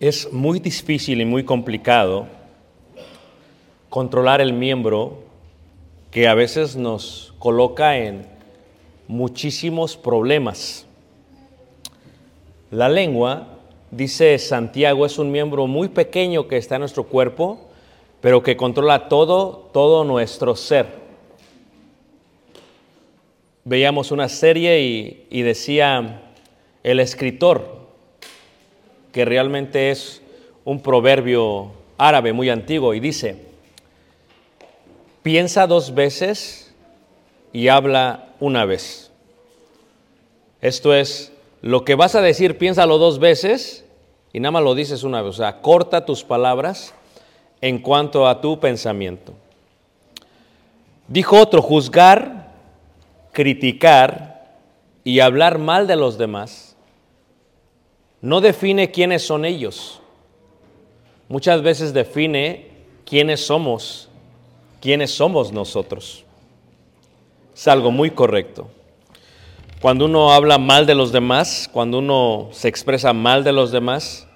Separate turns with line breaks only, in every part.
Es muy difícil y muy complicado controlar el miembro que a veces nos coloca en muchísimos problemas. La lengua, dice Santiago, es un miembro muy pequeño que está en nuestro cuerpo, pero que controla todo, todo nuestro ser. Veíamos una serie y, y decía el escritor, que realmente es un proverbio árabe muy antiguo y dice, piensa dos veces y habla una vez. Esto es, lo que vas a decir, piénsalo dos veces y nada más lo dices una vez. O sea, corta tus palabras en cuanto a tu pensamiento. Dijo otro, juzgar, criticar y hablar mal de los demás no define quiénes son ellos. Muchas veces define quiénes somos, quiénes somos nosotros. Es algo muy correcto. Cuando uno habla mal de los demás, cuando uno se expresa mal de los demás,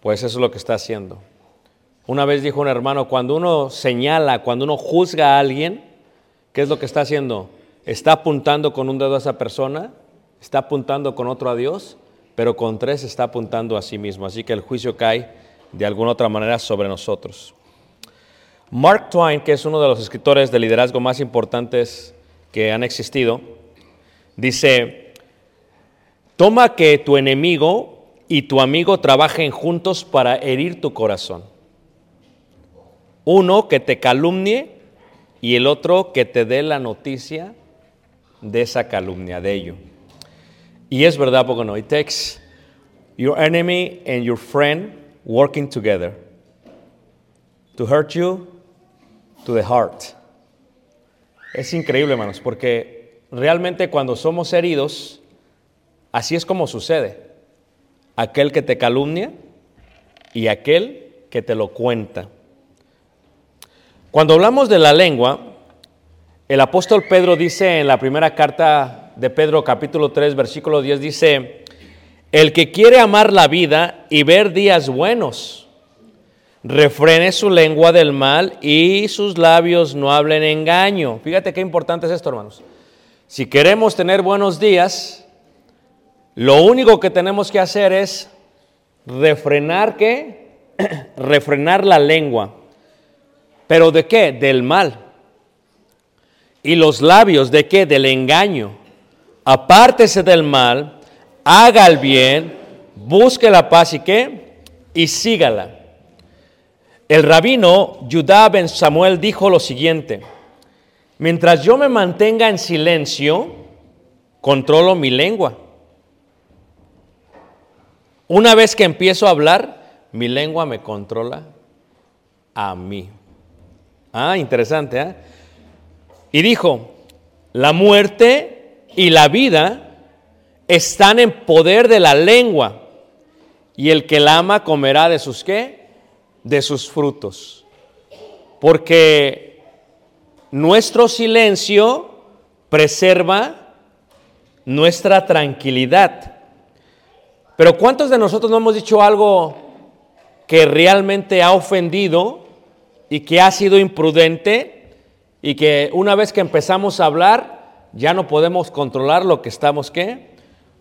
pues eso es lo que está haciendo. Una vez dijo un hermano, cuando uno señala, cuando uno juzga a alguien, ¿qué es lo que está haciendo? Está apuntando con un dedo a esa persona, está apuntando con otro a Dios, pero con tres está apuntando a sí mismo. Así que el juicio cae de alguna otra manera sobre nosotros. Mark Twain, que es uno de los escritores de liderazgo más importantes que han existido, dice, toma que tu enemigo y tu amigo trabajen juntos para herir tu corazón. Uno que te calumnie y el otro que te dé la noticia de esa calumnia, de ello. Y es verdad, porque no. It takes your enemy and your friend working together to hurt you to the heart. Es increíble, hermanos, porque realmente cuando somos heridos, así es como sucede. Aquel que te calumnia y aquel que te lo cuenta. Cuando hablamos de la lengua, el apóstol Pedro dice en la primera carta de Pedro capítulo 3 versículo 10 dice, el que quiere amar la vida y ver días buenos, refrene su lengua del mal y sus labios no hablen engaño. Fíjate qué importante es esto, hermanos. Si queremos tener buenos días, lo único que tenemos que hacer es refrenar qué? refrenar la lengua. ¿Pero de qué? Del mal. ¿Y los labios de qué? Del engaño. Apártese del mal, haga el bien, busque la paz y qué, y sígala. El rabino Judá ben Samuel dijo lo siguiente, mientras yo me mantenga en silencio, controlo mi lengua. Una vez que empiezo a hablar, mi lengua me controla a mí. Ah, interesante, ¿eh? Y dijo, la muerte y la vida están en poder de la lengua, y el que la ama comerá de sus qué? De sus frutos. Porque nuestro silencio preserva nuestra tranquilidad. Pero ¿cuántos de nosotros no hemos dicho algo que realmente ha ofendido y que ha sido imprudente y que una vez que empezamos a hablar ya no podemos controlar lo que estamos qué?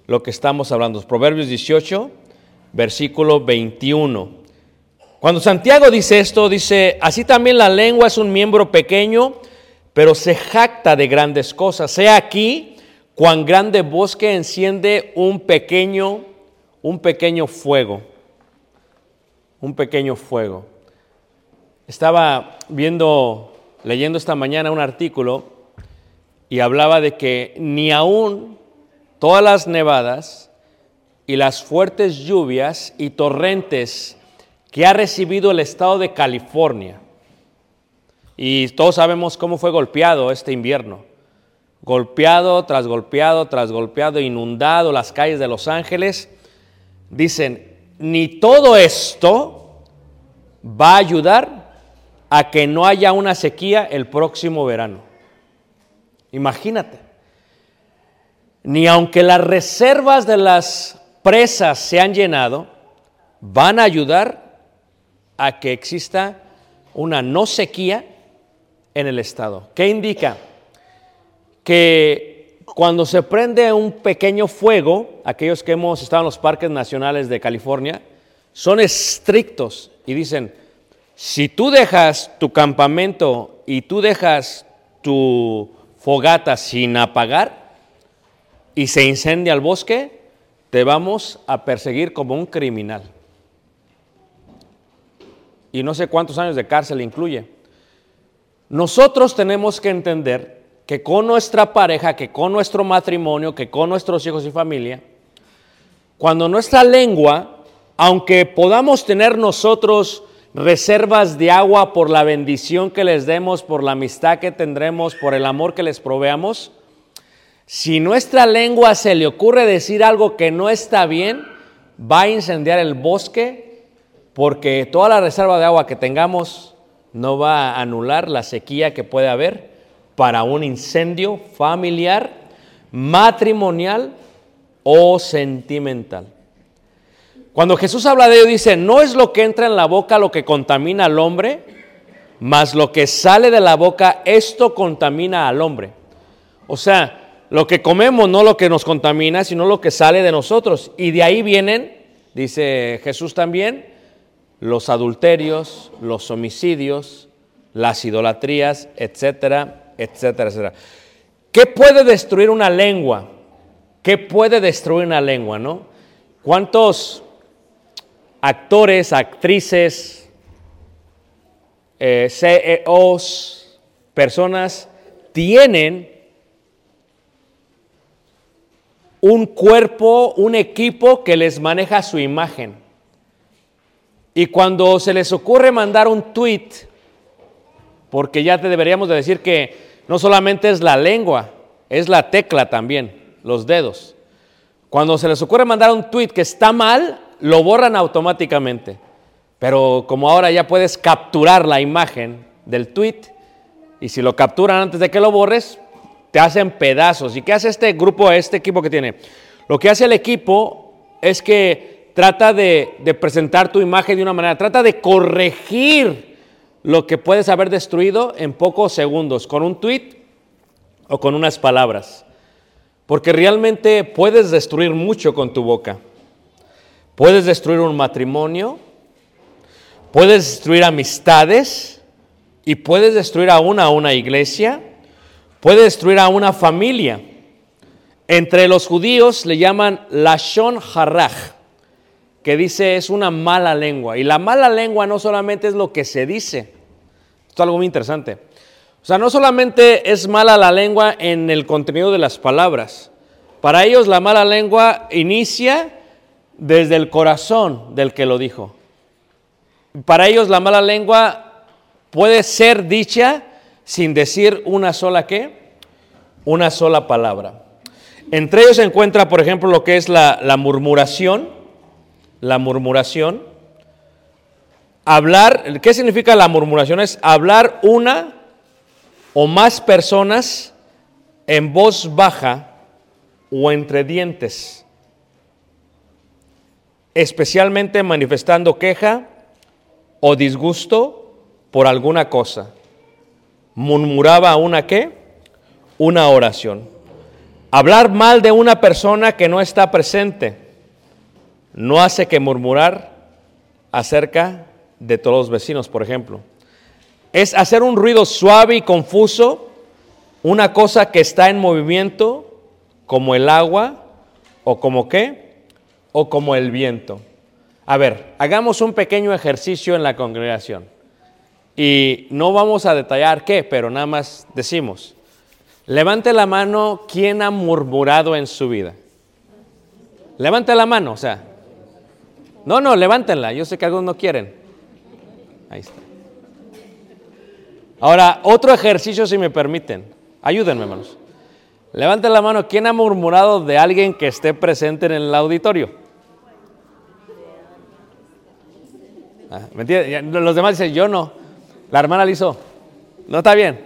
Lo que estamos hablando. Proverbios 18, versículo 21. Cuando Santiago dice esto, dice, así también la lengua es un miembro pequeño, pero se jacta de grandes cosas. Sea aquí cuán grande bosque enciende un pequeño un pequeño fuego, un pequeño fuego. Estaba viendo, leyendo esta mañana un artículo y hablaba de que ni aún todas las nevadas y las fuertes lluvias y torrentes que ha recibido el estado de California, y todos sabemos cómo fue golpeado este invierno, golpeado tras golpeado tras golpeado, inundado las calles de Los Ángeles, dicen, ni todo esto va a ayudar a que no haya una sequía el próximo verano. Imagínate. Ni aunque las reservas de las presas se han llenado, van a ayudar a que exista una no sequía en el estado. ¿Qué indica? Que cuando se prende un pequeño fuego, aquellos que hemos estado en los parques nacionales de California, son estrictos y dicen, si tú dejas tu campamento y tú dejas tu fogata sin apagar y se incendia el bosque, te vamos a perseguir como un criminal. Y no sé cuántos años de cárcel incluye. Nosotros tenemos que entender que con nuestra pareja, que con nuestro matrimonio, que con nuestros hijos y familia, cuando nuestra lengua, aunque podamos tener nosotros reservas de agua por la bendición que les demos, por la amistad que tendremos, por el amor que les proveamos, si nuestra lengua se le ocurre decir algo que no está bien, va a incendiar el bosque porque toda la reserva de agua que tengamos no va a anular la sequía que puede haber para un incendio familiar, matrimonial o sentimental. Cuando Jesús habla de ello dice, no es lo que entra en la boca lo que contamina al hombre, mas lo que sale de la boca, esto contamina al hombre. O sea, lo que comemos no lo que nos contamina, sino lo que sale de nosotros. Y de ahí vienen, dice Jesús también, los adulterios, los homicidios, las idolatrías, etcétera, etcétera, etcétera. ¿Qué puede destruir una lengua? ¿Qué puede destruir una lengua, no? ¿Cuántos actores, actrices, eh, CEOs, personas tienen un cuerpo, un equipo que les maneja su imagen? Y cuando se les ocurre mandar un tweet, porque ya te deberíamos de decir que no solamente es la lengua, es la tecla también, los dedos. Cuando se les ocurre mandar un tweet que está mal, lo borran automáticamente. Pero como ahora ya puedes capturar la imagen del tweet, y si lo capturan antes de que lo borres, te hacen pedazos. ¿Y qué hace este grupo, este equipo que tiene? Lo que hace el equipo es que trata de, presentar tu imagen de una manera, trata de corregir lo que puedes haber destruido en pocos segundos, con un tweet o con unas palabras. Porque realmente puedes destruir mucho con tu boca. Puedes destruir un matrimonio, puedes destruir amistades y puedes destruir a una iglesia, puedes destruir a una familia. Entre los judíos le llaman Lashon Haraj, que dice es una mala lengua. Y la mala lengua no solamente es lo que se dice, esto es algo muy interesante. O sea, no solamente es mala la lengua en el contenido de las palabras. Para ellos la mala lengua inicia desde el corazón del que lo dijo. Para ellos la mala lengua puede ser dicha sin decir una sola qué, una sola palabra. Entre ellos se encuentra, por ejemplo, lo que es la, la murmuración, la murmuración. Hablar, ¿qué significa la murmuración? Es hablar una o más personas en voz baja o entre dientes, especialmente manifestando queja o disgusto por alguna cosa. Murmuraba una qué? Una oración. Hablar mal de una persona que no está presente no hace que murmurar acerca de todos los vecinos, por ejemplo. Es hacer un ruido suave y confuso, una cosa que está en movimiento, como el agua, o como qué, o como el viento. A ver, hagamos un pequeño ejercicio en la congregación. Y no vamos a detallar qué, pero nada más decimos. Levante la mano quien ha murmurado en su vida. Levante la mano, o sea. No, no, levántenla. Yo sé que algunos no quieren. Ahí está. Ahora, otro ejercicio si me permiten. Ayúdenme, hermanos. Levanten la mano. ¿Quién ha murmurado de alguien que esté presente en el auditorio? Ah. Los demás dicen, yo no. La hermana lo. ¿No está bien?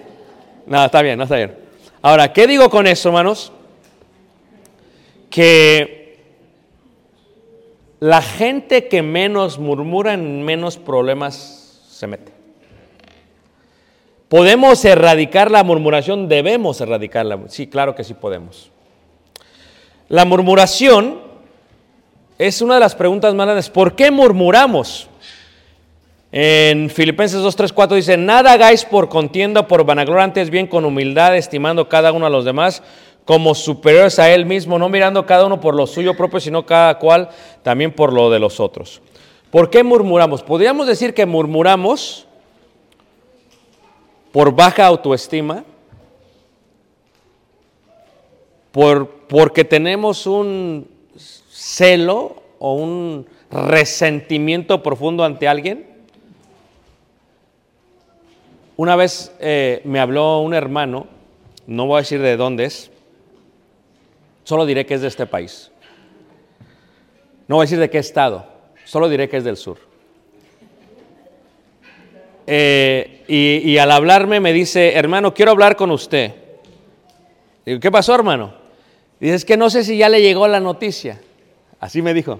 No, está bien, no está bien. Ahora, ¿qué digo con eso, hermanos? Que la gente que menos murmura en menos problemas se mete. ¿Podemos erradicar la murmuración? Debemos erradicarla. Sí, claro que sí podemos. La murmuración es una de las preguntas más grandes. ¿Por qué murmuramos? En Filipenses 2, 3, 4 dice, nada hagáis por contienda, por vanagloria, antes bien con humildad, estimando cada uno a los demás como superiores a él mismo, no mirando cada uno por lo suyo propio, sino cada cual también por lo de los otros. ¿Por qué murmuramos? Podríamos decir que murmuramos por baja autoestima, por, porque tenemos un celo o un resentimiento profundo ante alguien. Una vez eh, me habló un hermano, no voy a decir de dónde es, solo diré que es de este país. No voy a decir de qué estado, solo diré que es del sur. Eh, y, al hablarme me dice, hermano, quiero hablar con usted. Digo, ¿qué pasó, hermano? Dice, es que no sé si ya le llegó la noticia. Así me dijo.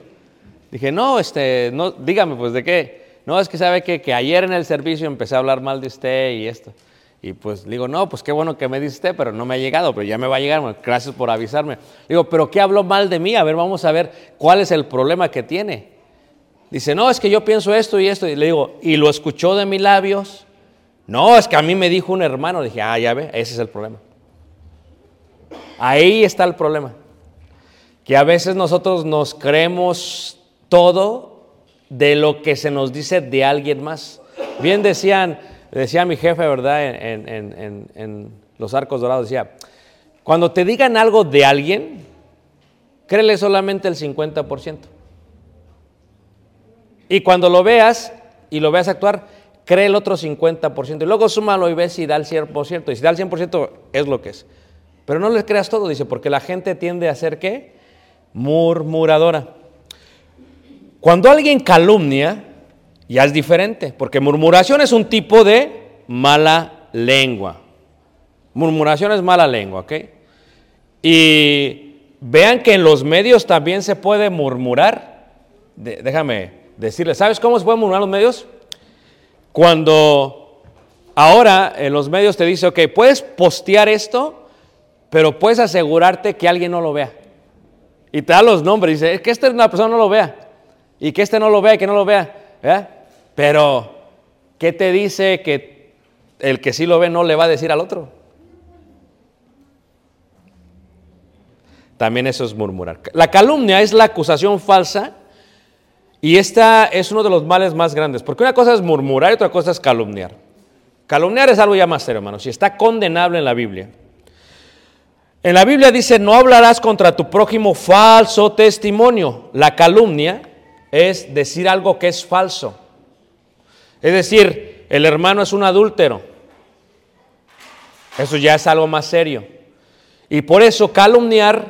Dije, no, este, no, dígame, pues, ¿de qué? No, es que sabe que, que ayer en el servicio empecé a hablar mal de usted y esto. Y pues digo, no, pues qué bueno que me dice usted, pero no me ha llegado, pero ya me va a llegar, gracias por avisarme. Digo, pero ¿qué habló mal de mí? A ver, vamos a ver cuál es el problema que tiene. Dice, no, es que yo pienso esto y esto. Y le digo, ¿y lo escuchó de mis labios? No, es que a mí me dijo un hermano. Dije, ah, ya ve, ese es el problema. Ahí está el problema. Que a veces nosotros nos creemos todo de lo que se nos dice de alguien más. Bien decían, decía mi jefe, ¿verdad? En, en, los arcos dorados, decía, cuando te digan algo de alguien, créele solamente el 50%. Y cuando lo veas y lo veas actuar, cree el otro 50%. Y luego súmalo y ves si da el 100%. Y si da el 100% es lo que es. Pero no les creas todo, dice, porque la gente tiende a ser qué? Murmuradora. Cuando alguien calumnia, ya es diferente, porque murmuración es un tipo de mala lengua. Murmuración es mala lengua, ¿ok? Y vean que en los medios también se puede murmurar. Déjame decirles, ¿sabes cómo se pueden murmurar los medios? Cuando ahora en los medios te dice, ok, puedes postear esto, pero puedes asegurarte que alguien no lo vea. Y te da los nombres, dice, es que esta persona no lo vea, y que este no lo vea, y que no lo vea. ¿verdad? Pero, ¿qué te dice que el que sí lo ve no le va a decir al otro? también eso es murmurar. La calumnia es la acusación falsa y esta es uno de los males más grandes, porque una cosa es murmurar y otra cosa es calumniar. Calumniar es algo ya más serio, hermanos, y está condenable en la Biblia. En la Biblia dice, no hablarás contra tu prójimo falso testimonio. La calumnia es decir algo que es falso. Es decir, el hermano es un adúltero. Eso ya es algo más serio. Y por eso calumniar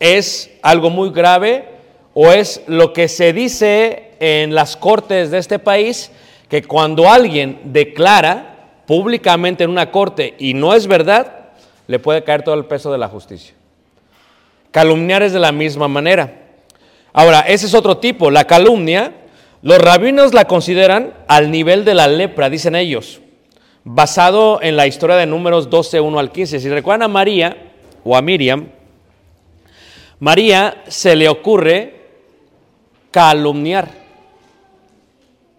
es algo muy grave o es lo que se dice en las cortes de este país, que cuando alguien declara públicamente en una corte y no es verdad, le puede caer todo el peso de la justicia. Calumniar es de la misma manera. Ahora, ese es otro tipo, la calumnia, los rabinos la consideran al nivel de la lepra, dicen ellos, basado en la historia de números 12, 1 al 15. Si recuerdan a María o a Miriam, María se le ocurre calumniar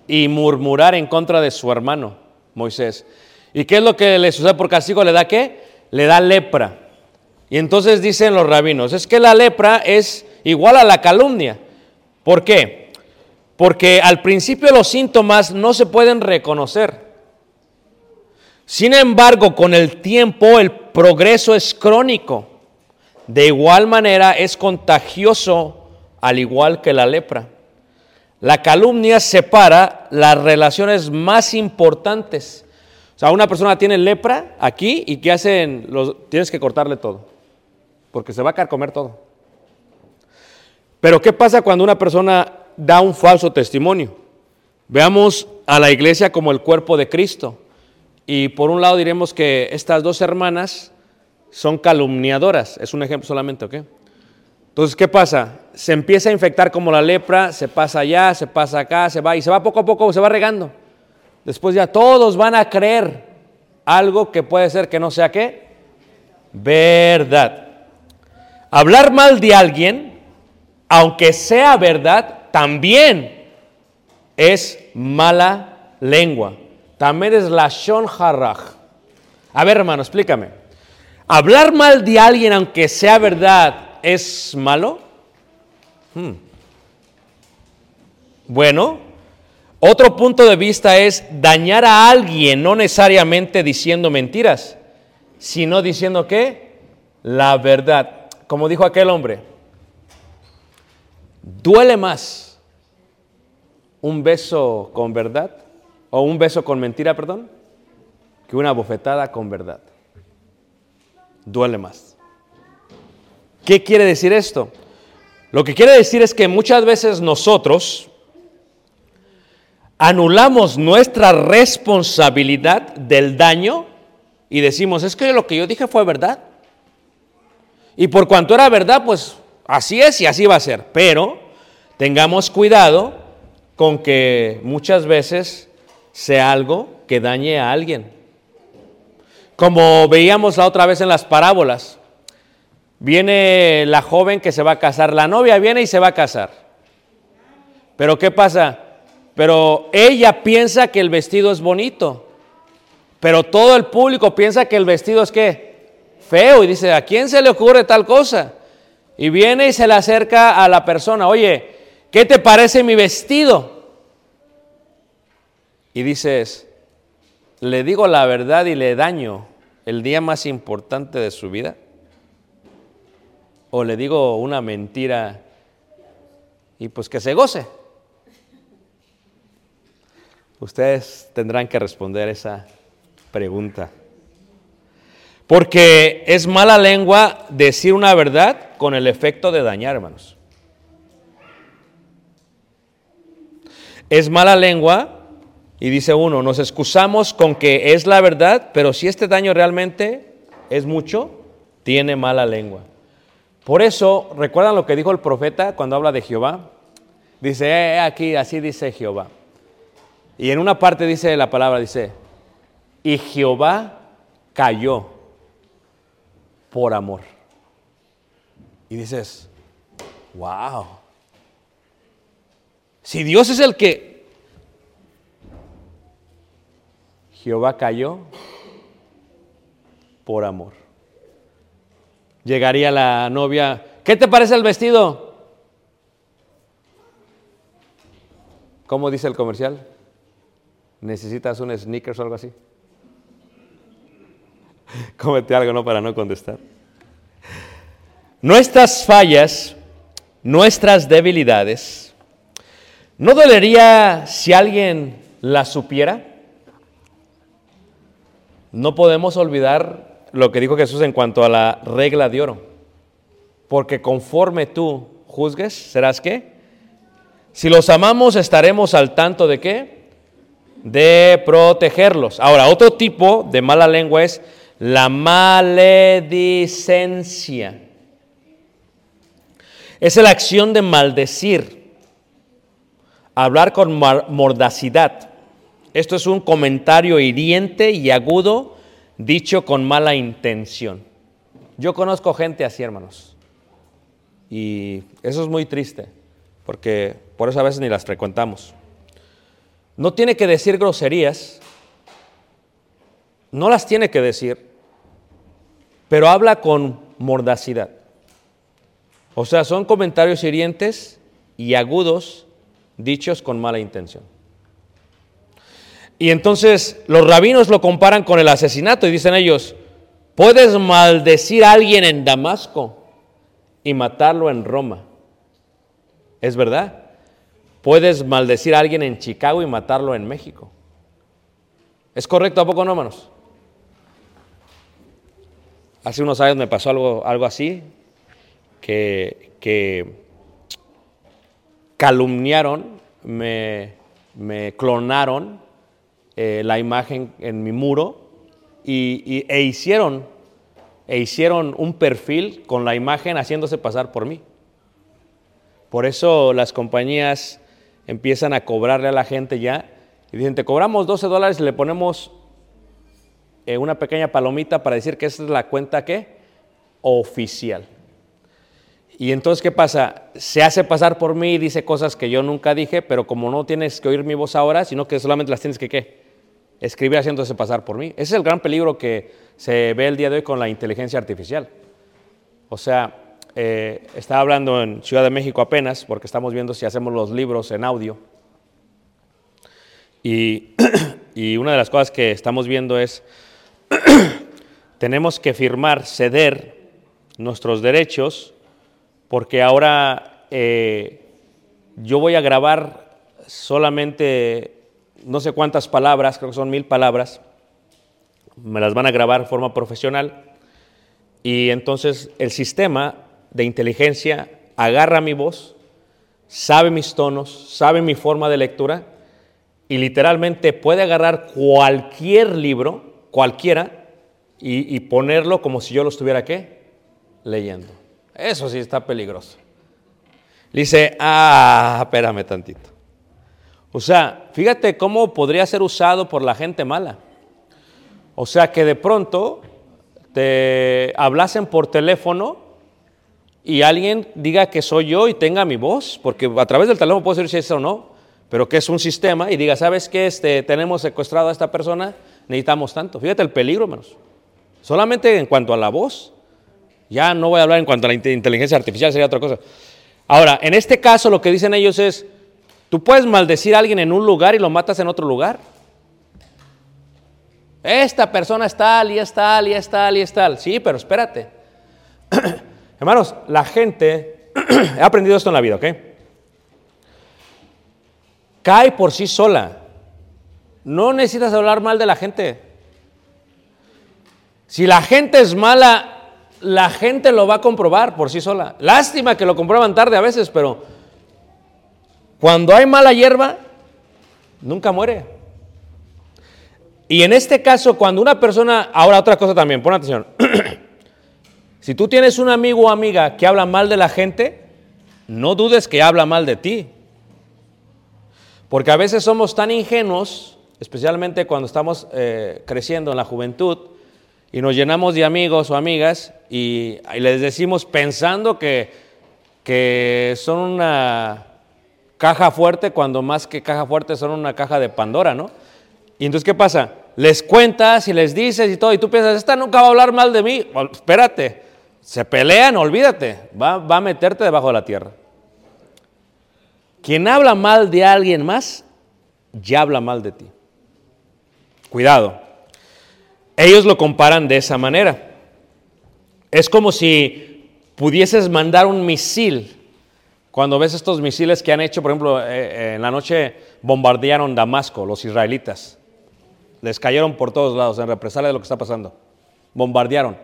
y murmurar en contra de su hermano Moisés. ¿Y qué es lo que le sucede por castigo? ¿Le da qué? Le da lepra. Y entonces dicen los rabinos, es que la lepra es igual a la calumnia. ¿Por qué? Porque al principio los síntomas no se pueden reconocer. Sin embargo, con el tiempo el progreso es crónico. De igual manera es contagioso al igual que la lepra. La calumnia separa las relaciones más importantes. O sea, una persona tiene lepra aquí y ¿qué hacen? Tienes que cortarle todo, porque se va a comer todo. Pero ¿qué pasa cuando una persona da un falso testimonio? Veamos a la iglesia como el cuerpo de Cristo. Y por un lado diremos que estas dos hermanas son calumniadoras. Es un ejemplo solamente, ¿ok? Entonces, ¿qué pasa? Se empieza a infectar como la lepra, se pasa allá, se pasa acá, se va y se va poco a poco, se va regando. Después ya todos van a creer algo que puede ser que no sea qué? Verdad. Hablar mal de alguien, aunque sea verdad, también es mala lengua. También es la shon haraj. A ver, hermano, explícame. ¿Hablar mal de alguien, aunque sea verdad, es malo? Hmm. Bueno, otro punto de vista es dañar a alguien, no necesariamente diciendo mentiras, sino diciendo qué? La verdad. Como dijo aquel hombre, duele más un beso con verdad, o un beso con mentira, perdón, que una bofetada con verdad. Duele más. ¿Qué quiere decir esto? Lo que quiere decir es que muchas veces nosotros anulamos nuestra responsabilidad del daño y decimos, es que lo que yo dije fue verdad. Y por cuanto era verdad, pues así es y así va a ser. Pero tengamos cuidado con que muchas veces sea algo que dañe a alguien. Como veíamos la otra vez en las parábolas, viene la joven que se va a casar, la novia viene y se va a casar. Pero ¿qué pasa? Pero ella piensa que el vestido es bonito, pero todo el público piensa que el vestido es qué? Feo y dice, ¿a quién se le ocurre tal cosa? Y viene y se le acerca a la persona, oye, ¿qué te parece mi vestido? Y dices, le digo la verdad y le daño el día más importante de su vida? ¿O le digo una mentira y pues que se goce? Ustedes tendrán que responder esa pregunta. Porque es mala lengua decir una verdad con el efecto de dañar, hermanos. Es mala lengua y dice uno, nos excusamos con que es la verdad, pero si este daño realmente es mucho, tiene mala lengua. Por eso, ¿recuerdan lo que dijo el profeta cuando habla de Jehová? Dice, eh, aquí, así dice Jehová. Y en una parte dice la palabra, dice, y Jehová cayó por amor. Y dices, wow. Si Dios es el que Jehová cayó por amor. Llegaría la novia, ¿Qué te parece el vestido? ¿Cómo dice el comercial? ¿Necesitas un sneakers o algo así? Cómete algo, ¿no? Para no contestar. Nuestras fallas, nuestras debilidades, ¿no dolería si alguien las supiera? No podemos olvidar lo que dijo Jesús en cuanto a la regla de oro. Porque conforme tú juzgues, serás qué? Si los amamos, estaremos al tanto de qué? De protegerlos. Ahora, otro tipo de mala lengua es la maledicencia. Es la acción de maldecir, hablar con mordacidad. Esto es un comentario hiriente y agudo dicho con mala intención. Yo conozco gente así, hermanos. Y eso es muy triste, porque por eso a veces ni las frecuentamos. No tiene que decir groserías, no las tiene que decir, pero habla con mordacidad. O sea, son comentarios hirientes y agudos dichos con mala intención. Y entonces los rabinos lo comparan con el asesinato y dicen ellos, puedes maldecir a alguien en Damasco y matarlo en Roma. ¿Es verdad? Puedes maldecir a alguien en Chicago y matarlo en México. ¿Es correcto a poco no, hermanos? Hace unos años me pasó algo, algo así, que, que calumniaron, me, me clonaron eh, la imagen en mi muro y, e, hicieron, e hicieron un perfil con la imagen haciéndose pasar por mí. Por eso las compañías empiezan a cobrarle a la gente ya y dicen, te cobramos 12 dólares y le ponemos eh, una pequeña palomita para decir que esa es la cuenta que oficial. Y entonces, ¿qué pasa? Se hace pasar por mí y dice cosas que yo nunca dije, pero como no tienes que oír mi voz ahora, sino que solamente las tienes que ¿qué? Escribir haciéndose pasar por mí. Ese es el gran peligro que se ve el día de hoy con la inteligencia artificial. O sea, eh, estaba hablando en Ciudad de México apenas, porque estamos viendo si hacemos los libros en audio. Y, y una de las cosas que estamos viendo es, tenemos que firmar, ceder nuestros derechos, porque ahora eh, yo voy a grabar solamente no sé cuántas palabras, creo que son mil palabras, me las van a grabar de forma profesional y entonces el sistema de inteligencia agarra mi voz, sabe mis tonos, sabe mi forma de lectura y literalmente puede agarrar cualquier libro, cualquiera, y, ponerlo como si yo lo estuviera qué? Leyendo. Eso sí está peligroso. Le dice, ah, espérame tantito. O sea, fíjate cómo podría ser usado por la gente mala. O sea, que de pronto te hablasen por teléfono y alguien diga que soy yo y tenga mi voz, porque a través del teléfono puedo decir si es o no, pero que es un sistema y diga, ¿sabes qué? Este, tenemos secuestrado a esta persona, necesitamos tanto. Fíjate el peligro, hermanos. Solamente en cuanto a la voz. Ya no voy a hablar en cuanto a la inte- inteligencia artificial, sería otra cosa. Ahora, en este caso lo que dicen ellos es, tú puedes maldecir a alguien en un lugar y lo matas en otro lugar. Esta persona es tal y es tal y es tal y es tal. Sí, pero espérate. Hermanos, la gente, he aprendido esto en la vida, ¿ok? Cae por sí sola. No necesitas hablar mal de la gente. Si la gente es mala, la gente lo va a comprobar por sí sola. Lástima que lo comprueban tarde a veces, pero cuando hay mala hierba, nunca muere. Y en este caso, cuando una persona, ahora otra cosa también, pon atención. si tú tienes un amigo o amiga que habla mal de la gente, no dudes que habla mal de ti. Porque a veces somos tan ingenuos, especialmente cuando estamos eh, creciendo en la juventud, y nos llenamos de amigos o amigas y, y les decimos pensando que, que son una caja fuerte, cuando más que caja fuerte son una caja de Pandora, ¿no? Y entonces, ¿qué pasa? Les cuentas y les dices y todo, y tú piensas, esta nunca va a hablar mal de mí. Espérate, Se pelean, olvídate, va, va a meterte debajo de la tierra. Quien habla mal de alguien más, ya habla mal de ti. Cuidado. Ellos lo comparan de esa manera. Es como si pudieses mandar un misil. Cuando ves estos misiles que han hecho, por ejemplo, eh, eh, en la noche bombardearon Damasco, los israelitas. Les cayeron por todos lados en represalia de lo que está pasando. Bombardearon.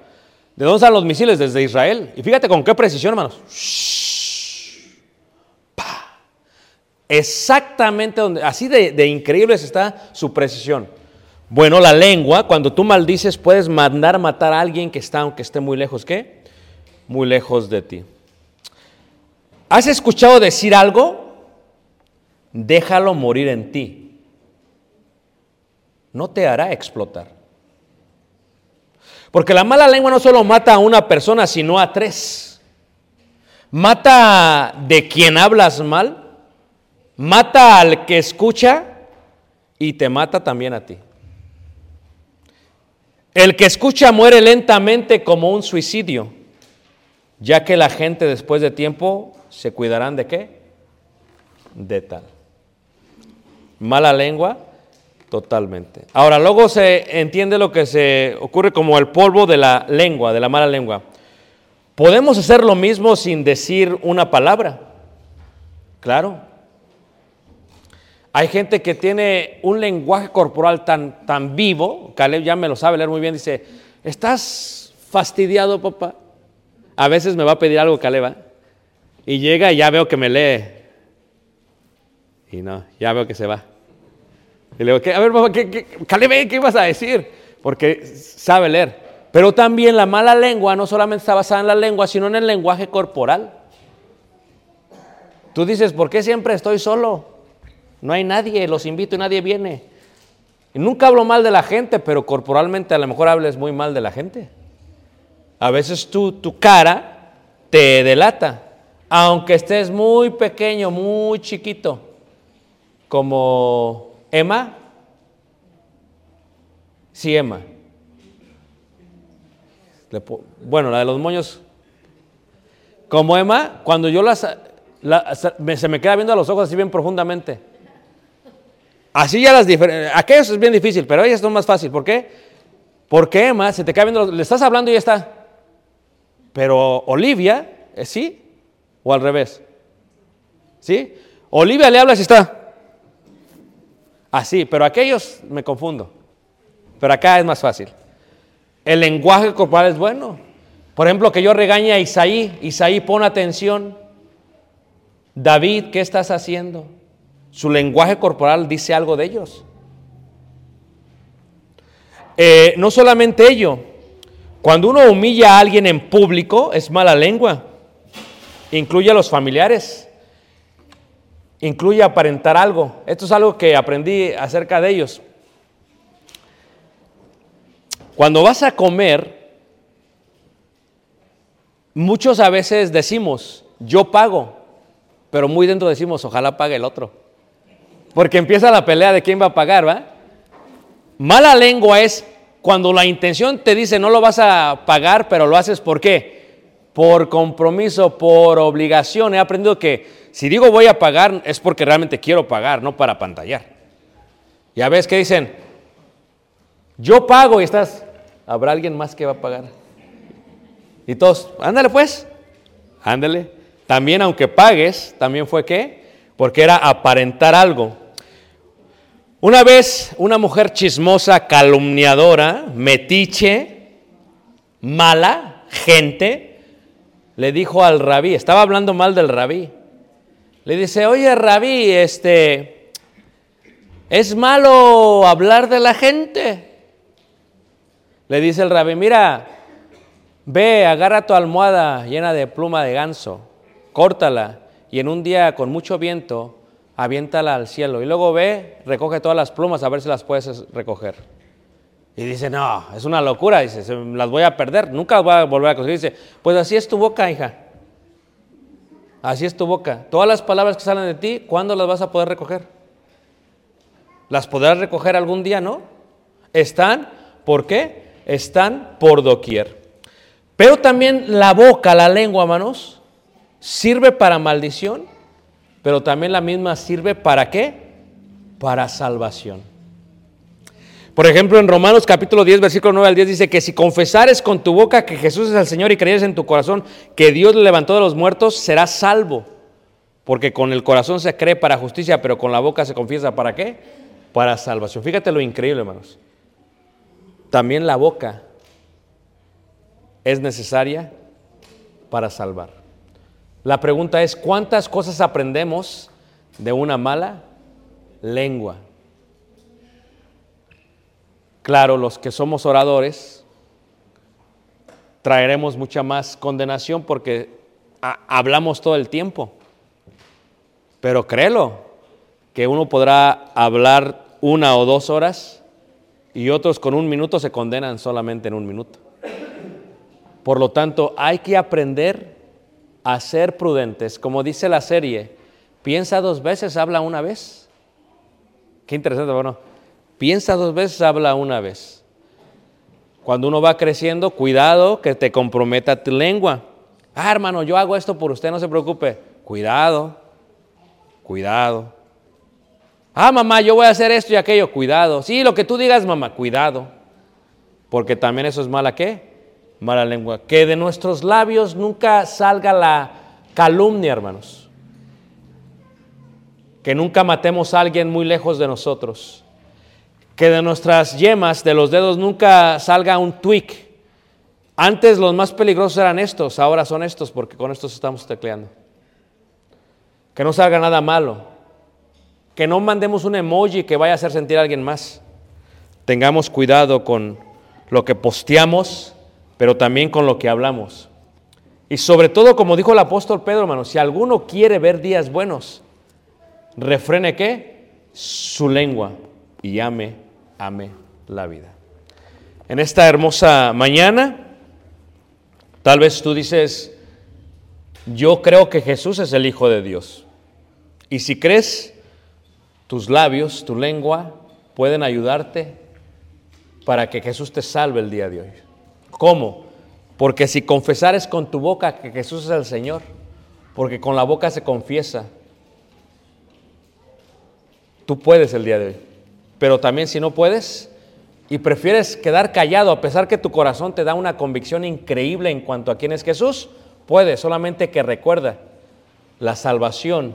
¿De dónde están los misiles? Desde Israel. Y fíjate con qué precisión, hermanos. Pa. Exactamente donde, así de, de increíbles está su precisión. Bueno, la lengua, cuando tú maldices, puedes mandar matar a alguien que está, aunque esté muy lejos, ¿qué? Muy lejos de ti. ¿Has escuchado decir algo? Déjalo morir en ti. No te hará explotar. Porque la mala lengua no solo mata a una persona, sino a tres. Mata de quien hablas mal, mata al que escucha y te mata también a ti. El que escucha muere lentamente como un suicidio, ya que la gente después de tiempo se cuidarán de qué? De tal. Mala lengua, totalmente. Ahora, luego se entiende lo que se ocurre como el polvo de la lengua, de la mala lengua. Podemos hacer lo mismo sin decir una palabra. Claro. Hay gente que tiene un lenguaje corporal tan, tan vivo, Caleb ya me lo sabe leer muy bien, dice, ¿estás fastidiado, papá? A veces me va a pedir algo Caleb, ¿eh? Y llega y ya veo que me lee. Y no, ya veo que se va. Y le digo, a ver, papá, ¿qué, qué, ¿qué ibas a decir? Porque sabe leer. Pero también la mala lengua no solamente está basada en la lengua, sino en el lenguaje corporal. Tú dices, ¿por qué siempre estoy solo? No hay nadie, los invito y nadie viene. Y nunca hablo mal de la gente, pero corporalmente a lo mejor hables muy mal de la gente. A veces tú, tu cara te delata, aunque estés muy pequeño, muy chiquito, como Emma. Sí, Emma. Bueno, la de los moños. Como Emma, cuando yo las, la, se me queda viendo a los ojos así bien profundamente. Así ya las diferencias. Aquellos es bien difícil, pero ellas son más fácil. ¿Por qué? Porque Emma se te queda viendo, le estás hablando y ya está. Pero Olivia, ¿es sí? ¿O al revés? ¿Sí? Olivia le habla y está. Así, pero aquellos me confundo. Pero acá es más fácil. El lenguaje corporal es bueno. Por ejemplo, que yo regañe a Isaí. Isaí, pon atención. David, ¿qué estás haciendo? Su lenguaje corporal dice algo de ellos. Eh, no solamente ello, cuando uno humilla a alguien en público es mala lengua. Incluye a los familiares. Incluye aparentar algo. Esto es algo que aprendí acerca de ellos. Cuando vas a comer, muchos a veces decimos, yo pago, pero muy dentro decimos, ojalá pague el otro. Porque empieza la pelea de quién va a pagar, ¿va? Mala lengua es cuando la intención te dice no lo vas a pagar, pero lo haces ¿por qué? Por compromiso, por obligación. He aprendido que si digo voy a pagar es porque realmente quiero pagar, no para pantallar. Ya ves que dicen, yo pago y estás, ¿habrá alguien más que va a pagar? Y todos, ándale pues, ándale. También aunque pagues, también fue qué? Porque era aparentar algo. Una vez una mujer chismosa, calumniadora, metiche, mala, gente, le dijo al rabí, estaba hablando mal del rabí, le dice, oye rabí, este, ¿es malo hablar de la gente? Le dice el rabí, mira, ve, agarra tu almohada llena de pluma de ganso, córtala y en un día con mucho viento, aviéntala al cielo y luego ve, recoge todas las plumas a ver si las puedes recoger. Y dice, no, es una locura, dice, las voy a perder, nunca voy a volver a conseguir. Dice, pues así es tu boca, hija. Así es tu boca. Todas las palabras que salen de ti, ¿cuándo las vas a poder recoger? ¿Las podrás recoger algún día, no? Están, ¿por qué? Están por doquier. Pero también la boca, la lengua, hermanos, sirve para maldición, pero también la misma sirve para qué? Para salvación. Por ejemplo, en Romanos capítulo 10, versículo 9 al 10 dice que si confesares con tu boca que Jesús es el Señor y creyeres en tu corazón que Dios le levantó de los muertos, serás salvo. Porque con el corazón se cree para justicia, pero con la boca se confiesa para qué? Para salvación. Fíjate lo increíble, hermanos. También la boca es necesaria para salvar. La pregunta es, ¿cuántas cosas aprendemos de una mala lengua? Claro, los que somos oradores traeremos mucha más condenación porque hablamos todo el tiempo. Pero créelo, que uno podrá hablar una o dos horas y otros con un minuto se condenan solamente en un minuto. Por lo tanto, hay que aprender a ser prudentes. Como dice la serie, piensa dos veces, habla una vez. Qué interesante, bueno, piensa dos veces, habla una vez. Cuando uno va creciendo, cuidado que te comprometa tu lengua. Ah, hermano, yo hago esto por usted, no se preocupe. Cuidado, cuidado. Ah, mamá, yo voy a hacer esto y aquello, cuidado. Sí, lo que tú digas, mamá, cuidado. Porque también eso es mala qué? Mala lengua. Que de nuestros labios nunca salga la calumnia, hermanos. Que nunca matemos a alguien muy lejos de nosotros. Que de nuestras yemas, de los dedos, nunca salga un tweak. Antes los más peligrosos eran estos, ahora son estos porque con estos estamos tecleando. Que no salga nada malo. Que no mandemos un emoji que vaya a hacer sentir a alguien más. Tengamos cuidado con lo que posteamos, pero también con lo que hablamos. Y sobre todo, como dijo el apóstol Pedro, hermano, si alguno quiere ver días buenos, refrene qué? Su lengua y ame, ame la vida. En esta hermosa mañana, tal vez tú dices, yo creo que Jesús es el Hijo de Dios. Y si crees, tus labios, tu lengua pueden ayudarte para que Jesús te salve el día de hoy. ¿Cómo? Porque si confesares con tu boca que Jesús es el Señor, porque con la boca se confiesa, tú puedes el día de hoy. Pero también si no puedes y prefieres quedar callado a pesar que tu corazón te da una convicción increíble en cuanto a quién es Jesús, puedes, solamente que recuerda, la salvación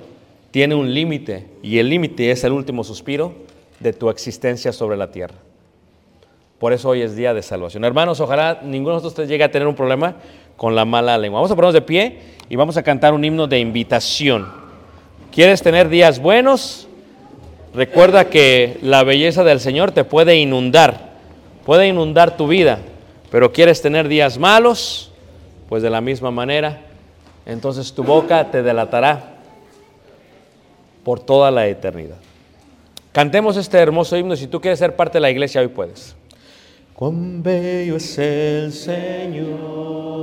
tiene un límite y el límite es el último suspiro de tu existencia sobre la tierra. Por eso hoy es día de salvación. Hermanos, ojalá ninguno de nosotros llegue a tener un problema con la mala lengua. Vamos a ponernos de pie y vamos a cantar un himno de invitación. ¿Quieres tener días buenos? Recuerda que la belleza del Señor te puede inundar, puede inundar tu vida, pero quieres tener días malos, pues de la misma manera, entonces tu boca te delatará por toda la eternidad. Cantemos este hermoso himno, si tú quieres ser parte de la iglesia hoy puedes. Cuán bello es el Señor.